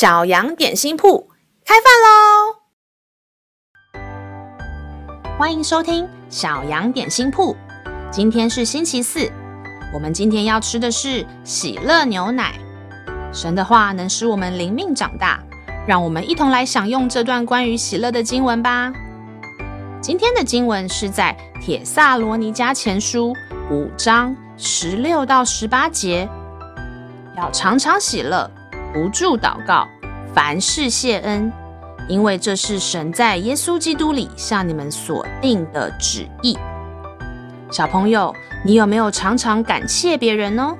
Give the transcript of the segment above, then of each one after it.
小羊点心铺开饭喽！欢迎收听小羊点心铺。今天是星期四，我们今天要吃的是喜乐牛奶。神的话能使我们灵命长大，让我们一同来享用这段关于喜乐的经文吧。今天的经文是在帖撒罗尼迦前书五章十六到十八节，要常常喜乐。不住祷告，凡事谢恩，因为这是神在耶稣基督里向你们所定的旨意。小朋友，你有没有常常感谢别人呢？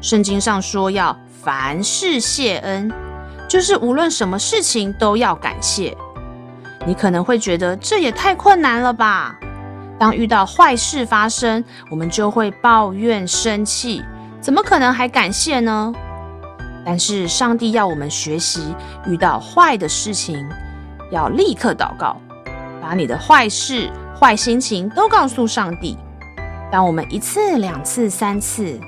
圣经上说要凡事谢恩，就是无论什么事情都要感谢。你可能会觉得这也太困难了吧？当遇到坏事发生，我们就会抱怨生气，怎么可能还感谢呢？但是上帝要我们学习，遇到坏的事情，要立刻祷告，把你的坏事、坏心情都告诉上帝。当我们一次、两次、三次，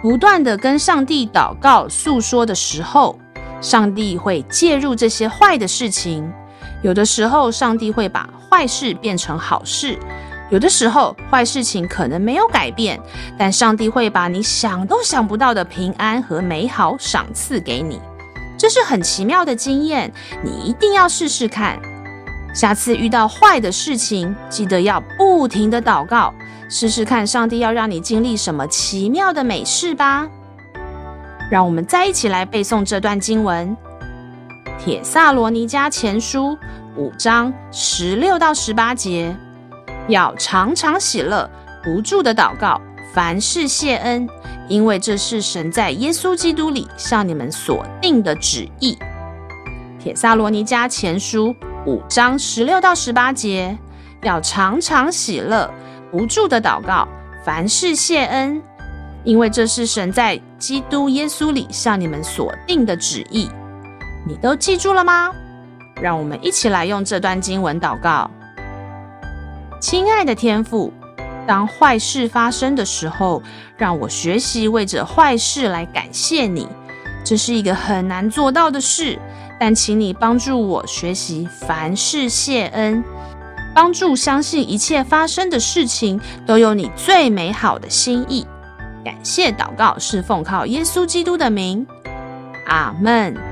不断地跟上帝祷告、诉说的时候，上帝会介入这些坏的事情。有的时候，上帝会把坏事变成好事。有的时候，坏事情可能没有改变，但上帝会把你想都想不到的平安和美好赏赐给你，这是很奇妙的经验，你一定要试试看。下次遇到坏的事情，记得要不停地祷告，试试看上帝要让你经历什么奇妙的美事吧。让我们再一起来背诵这段经文：《帖撒罗尼迦前书》五章十六到十八节。要常常喜乐，不住的祷告，凡事谢恩，因为这是神在耶稣基督里向你们所定的旨意。帖撒罗尼迦前书五章十六到十八节，要常常喜乐，不住的祷告，凡事谢恩，因为这是神在基督耶稣里向你们所定的旨意。你都记住了吗？让我们一起来用这段经文祷告。亲爱的天父，当坏事发生的时候，让我学习为着坏事来感谢你。这是一个很难做到的事，但请你帮助我学习凡事谢恩，帮助相信一切发生的事情都有你最美好的心意。感谢祷告是奉靠耶稣基督的名，阿门。